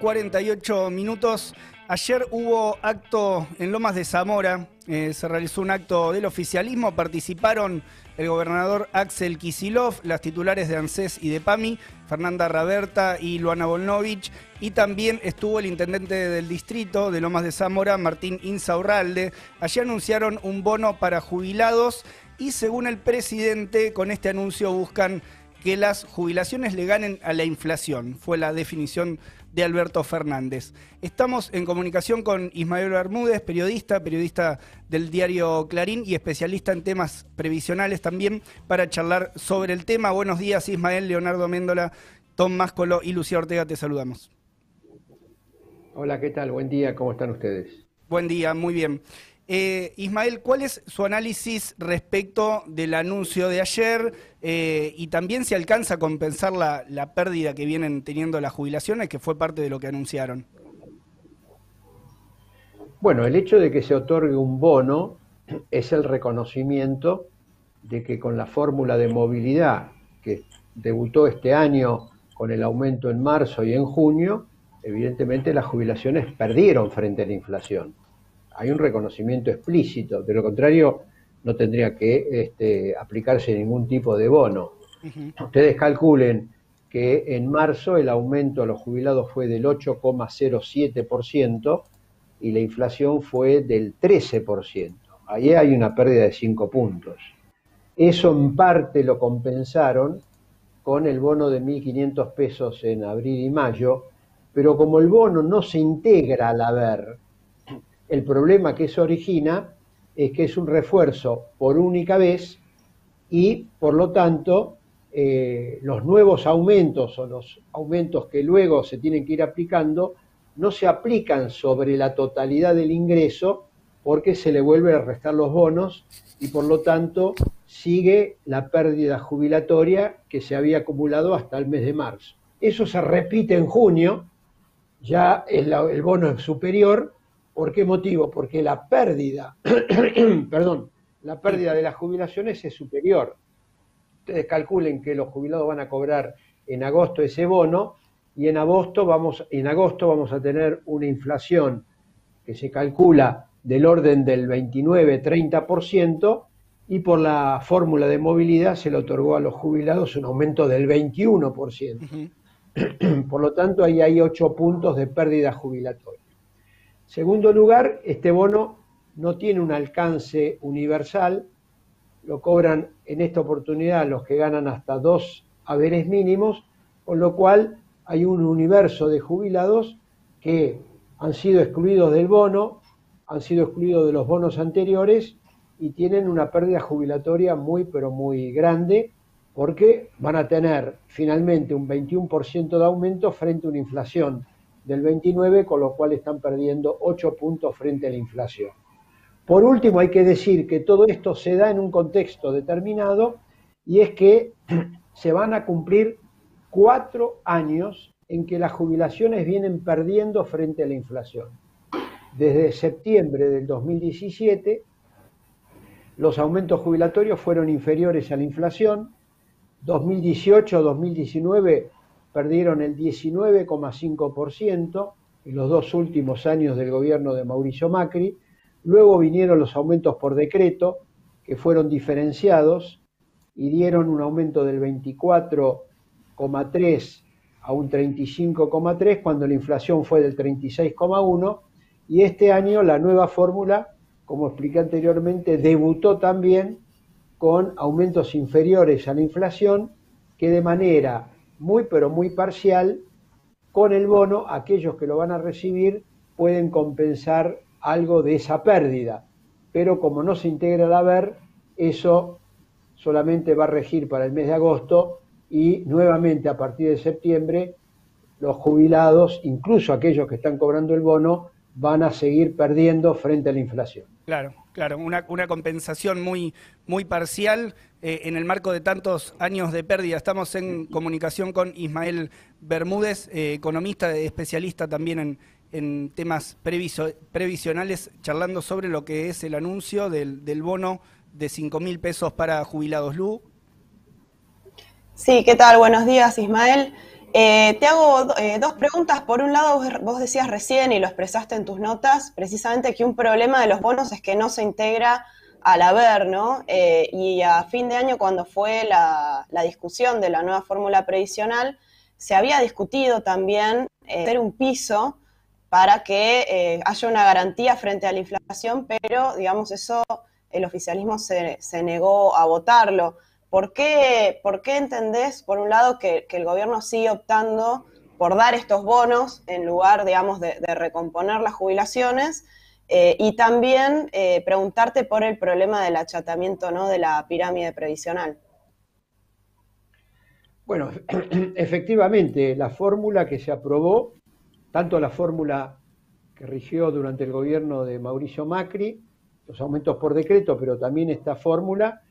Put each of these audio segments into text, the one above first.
48 minutos. Ayer hubo acto en Lomas de Zamora, eh, se realizó un acto del oficialismo, participaron el gobernador Axel Kisilov, las titulares de ANSES y de PAMI, Fernanda Raberta y Luana Volnovich, y también estuvo el intendente del distrito de Lomas de Zamora, Martín Insaurralde. Allí anunciaron un bono para jubilados y según el presidente, con este anuncio buscan que las jubilaciones le ganen a la inflación. Fue la definición de Alberto Fernández. Estamos en comunicación con Ismael Bermúdez, periodista, periodista del diario Clarín y especialista en temas previsionales también, para charlar sobre el tema. Buenos días, Ismael, Leonardo Méndola, Tom Máscolo y Lucía Ortega, te saludamos. Hola, ¿qué tal? Buen día, ¿cómo están ustedes? Buen día, muy bien. Eh, Ismael, ¿cuál es su análisis respecto del anuncio de ayer eh, y también si alcanza a compensar la, la, pérdida que vienen teniendo las jubilaciones, que fue parte de lo que anunciaron? Bueno, el hecho de que se otorgue un bono es el reconocimiento de que con la fórmula de movilidad que debutó este año con el aumento en marzo y en junio, evidentemente las jubilaciones perdieron frente a la inflación hay un reconocimiento explícito, de lo contrario no tendría que este, aplicarse ningún tipo de bono. Ustedes calculen que en marzo el aumento a los jubilados fue del 8,07% y la inflación fue del 13%. Ahí hay una pérdida de 5 puntos. Eso en parte lo compensaron con el bono de 1.500 pesos en abril y mayo, pero como el bono no se integra al haber, el problema que eso origina es que es un refuerzo por única vez y por lo tanto eh, los nuevos aumentos o los aumentos que luego se tienen que ir aplicando no se aplican sobre la totalidad del ingreso porque se le vuelve a restar los bonos y por lo tanto sigue la pérdida jubilatoria que se había acumulado hasta el mes de marzo. Eso se repite en junio, ya el, el bono es superior ¿Por qué motivo? Porque la pérdida, perdón, la pérdida de las jubilaciones es superior. Ustedes calculen que los jubilados van a cobrar en agosto ese bono y en agosto vamos, en agosto vamos a tener una inflación que se calcula del orden del 29-30% y por la fórmula de movilidad se le otorgó a los jubilados un aumento del 21%. Por lo tanto, ahí hay 8 puntos de pérdida jubilatoria. Segundo lugar, este bono no tiene un alcance universal, lo cobran en esta oportunidad los que ganan hasta dos haberes mínimos, con lo cual hay un universo de jubilados que han sido excluidos del bono, han sido excluidos de los bonos anteriores y tienen una pérdida jubilatoria muy pero muy grande porque van a tener finalmente un 21% de aumento frente a una inflación del 29, con lo cual están perdiendo 8 puntos frente a la inflación. Por último, hay que decir que todo esto se da en un contexto determinado y es que se van a cumplir cuatro años en que las jubilaciones vienen perdiendo frente a la inflación. Desde septiembre del 2017, los aumentos jubilatorios fueron inferiores a la inflación. 2018-2019 perdieron el 19,5% en los dos últimos años del gobierno de Mauricio Macri. Luego vinieron los aumentos por decreto, que fueron diferenciados y dieron un aumento del 24,3 a un 35,3 cuando la inflación fue del 36,1 y este año la nueva fórmula, como expliqué anteriormente, debutó también con aumentos inferiores a la inflación que de manera muy pero muy parcial, con el bono aquellos que lo van a recibir pueden compensar algo de esa pérdida, pero como no se integra el haber, eso solamente va a regir para el mes de agosto y nuevamente a partir de septiembre los jubilados, incluso aquellos que están cobrando el bono, van a seguir perdiendo frente a la inflación. Claro, claro, una, una compensación muy, muy parcial eh, en el marco de tantos años de pérdida. Estamos en comunicación con Ismael Bermúdez, eh, economista, especialista también en, en temas previsionales, charlando sobre lo que es el anuncio del, del bono de 5 mil pesos para jubilados. Lu. Sí, ¿qué tal? Buenos días, Ismael. Eh, te hago eh, dos preguntas. Por un lado, vos decías recién y lo expresaste en tus notas, precisamente que un problema de los bonos es que no se integra al haber, ¿no? Eh, y a fin de año, cuando fue la, discusión de la nueva fórmula previsional, se había discutido también hacer un piso para que haya una garantía frente a la inflación, pero, digamos, eso el oficialismo se negó a votarlo. ¿Por qué, por qué entendés, por un lado, que, el gobierno sigue optando por dar estos bonos en lugar, digamos, de, recomponer las jubilaciones? Eh, y también eh, preguntarte por el problema del achatamiento ¿no? de la pirámide previsional. Bueno, efectivamente, la fórmula que se aprobó, tanto la fórmula que rigió durante el gobierno de Mauricio Macri, los aumentos por decreto, pero también esta fórmula,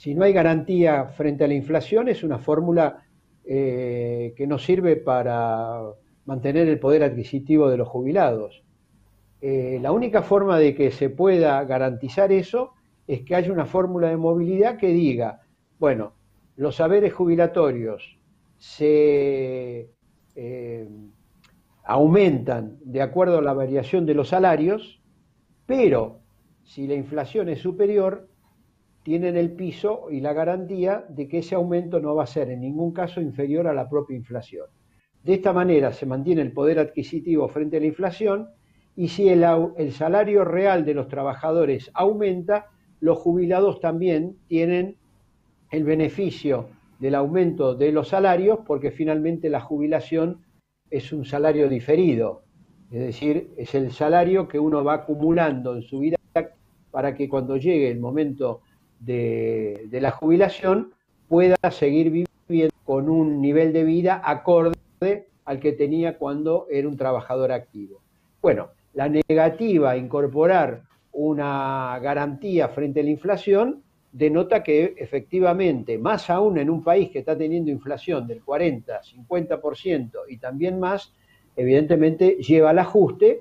si no hay garantía frente a la inflación, es una fórmula eh, que nos sirve para mantener el poder adquisitivo de los jubilados. Eh, la única forma de que se pueda garantizar eso es que haya una fórmula de movilidad que diga, bueno, los saberes jubilatorios se eh, aumentan de acuerdo a la variación de los salarios, pero si la inflación es superior, tienen el piso y la garantía de que ese aumento no va a ser en ningún caso inferior a la propia inflación. De esta manera se mantiene el poder adquisitivo frente a la inflación y si el, salario real de los trabajadores aumenta, los jubilados también tienen el beneficio del aumento de los salarios porque finalmente la jubilación es un salario diferido, es decir, es el salario que uno va acumulando en su vida para que cuando llegue el momento de, la jubilación pueda seguir viviendo con un nivel de vida acorde al que tenía cuando era un trabajador activo. Bueno, la negativa a incorporar una garantía frente a la inflación denota que efectivamente, más aún en un país que está teniendo inflación del 40, 50% y también más, evidentemente lleva al ajuste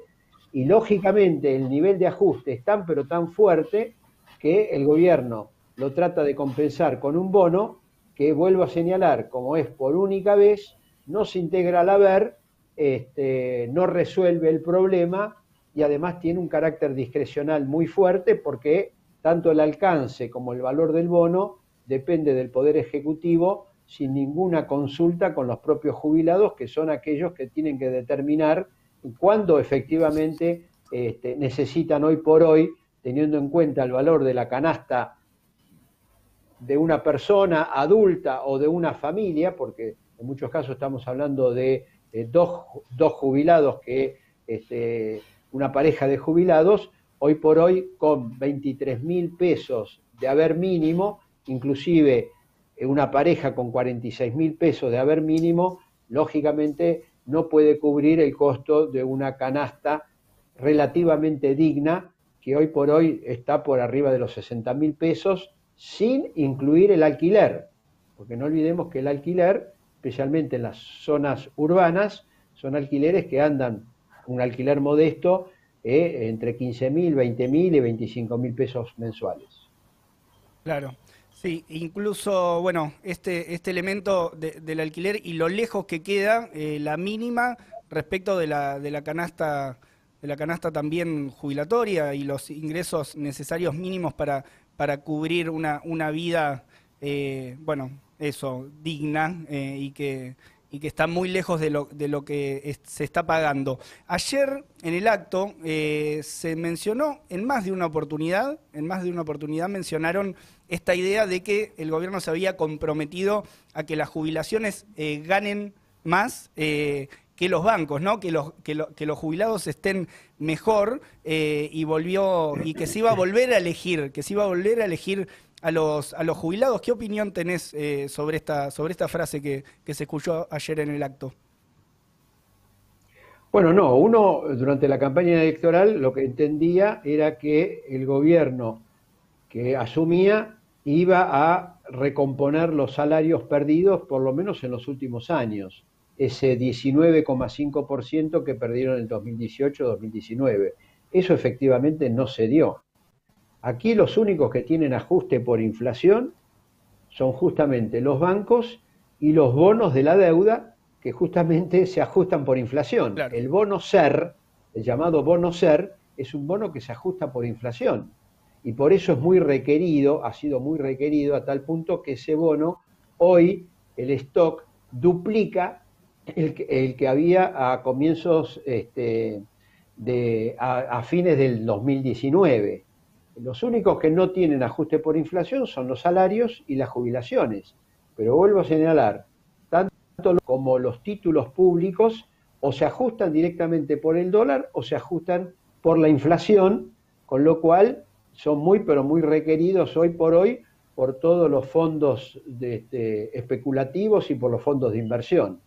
y lógicamente el nivel de ajuste es tan pero tan fuerte que el gobierno lo trata de compensar con un bono que vuelvo a señalar, como es por única vez, no se integra al haber, este, no resuelve el problema y además tiene un carácter discrecional muy fuerte porque tanto el alcance como el valor del bono depende del Poder Ejecutivo sin ninguna consulta con los propios jubilados, que son aquellos que tienen que determinar cuándo efectivamente este, necesitan hoy por hoy teniendo en cuenta el valor de la canasta de una persona adulta o de una familia, porque en muchos casos estamos hablando de, dos, jubilados que este, una pareja de jubilados, hoy por hoy con 23 mil pesos de haber mínimo, inclusive una pareja con 46 mil pesos de haber mínimo, lógicamente no puede cubrir el costo de una canasta relativamente digna que hoy por hoy está por arriba de los 60 mil pesos, sin incluir el alquiler, porque no olvidemos que el alquiler, especialmente en las zonas urbanas, son alquileres que andan, un alquiler modesto, eh, entre 15 mil, 20 mil y 25 mil pesos mensuales. Claro. Sí, incluso, bueno, este, este elemento del alquiler y lo lejos que queda eh, la mínima respecto de la, de la canasta de la canasta también jubilatoria y los ingresos necesarios mínimos para, para cubrir una, una vida, eh, bueno, eso, digna eh, y, que, y que está muy lejos de lo, de lo que se está pagando. Ayer en el acto eh, se mencionó en más de una oportunidad, en más de una oportunidad mencionaron esta idea de que el gobierno se había comprometido a que las jubilaciones ganen más que los bancos, ¿no? Que los, que, los jubilados estén mejor eh, y volvió, y que se iba a volver a elegir, que se iba a volver a elegir a los, a los jubilados. ¿Qué opinión tenés eh, sobre, esta, sobre esta frase que, se escuchó ayer en el acto? Bueno, no, uno durante la campaña electoral lo que entendía era que el gobierno que asumía iba a recomponer los salarios perdidos por lo menos en los últimos años ese 19,5% que perdieron en el 2018-2019. Eso efectivamente no se dio. Aquí los únicos que tienen ajuste por inflación son justamente los bancos y los bonos de la deuda que justamente se ajustan por inflación. El bono SER, el llamado bono SER, es un bono que se ajusta por inflación y por eso es muy requerido, ha sido muy requerido a tal punto que ese bono hoy el stock duplica el que, había a comienzos este, de, a, fines del 2019. Los únicos que no tienen ajuste por inflación son los salarios y las jubilaciones. Pero vuelvo a señalar, tanto como los títulos públicos o se ajustan directamente por el dólar o se ajustan por la inflación, con lo cual son muy, pero muy requeridos hoy por hoy por todos los fondos este, especulativos y por los fondos de inversión.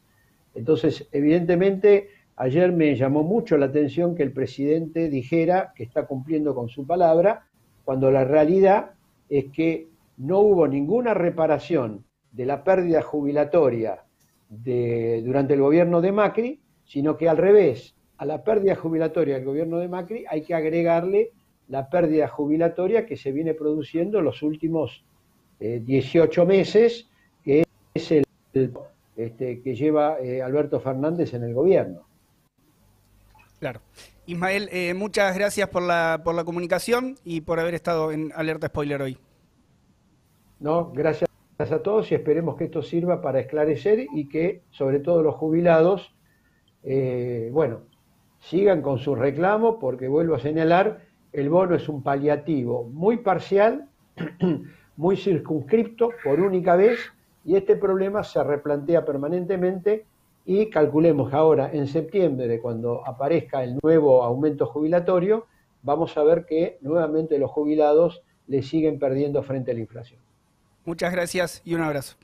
Entonces, evidentemente, ayer me llamó mucho la atención que el presidente dijera que está cumpliendo con su palabra, cuando la realidad es que no hubo ninguna reparación de la pérdida jubilatoria durante el gobierno de Macri, sino que al revés, a la pérdida jubilatoria del gobierno de Macri hay que agregarle la pérdida jubilatoria que se viene produciendo en los últimos 18 eh, meses, que es el, este, que lleva eh, Alberto Fernández en el gobierno. Claro. Ismael, eh, muchas gracias por la, por la comunicación y por haber estado en Alerta Spoiler hoy. No, gracias a todos y esperemos que esto sirva para esclarecer y que, sobre todo los jubilados, bueno, sigan con su reclamo, porque vuelvo a señalar, el bono es un paliativo muy parcial, muy circunscripto por única vez, y este problema se replantea permanentemente y calculemos ahora en septiembre, cuando aparezca el nuevo aumento jubilatorio, vamos a ver que nuevamente los jubilados le siguen perdiendo frente a la inflación. Muchas gracias y un abrazo.